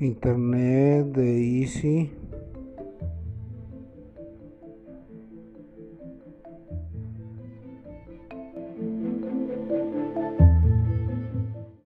internet de Easy.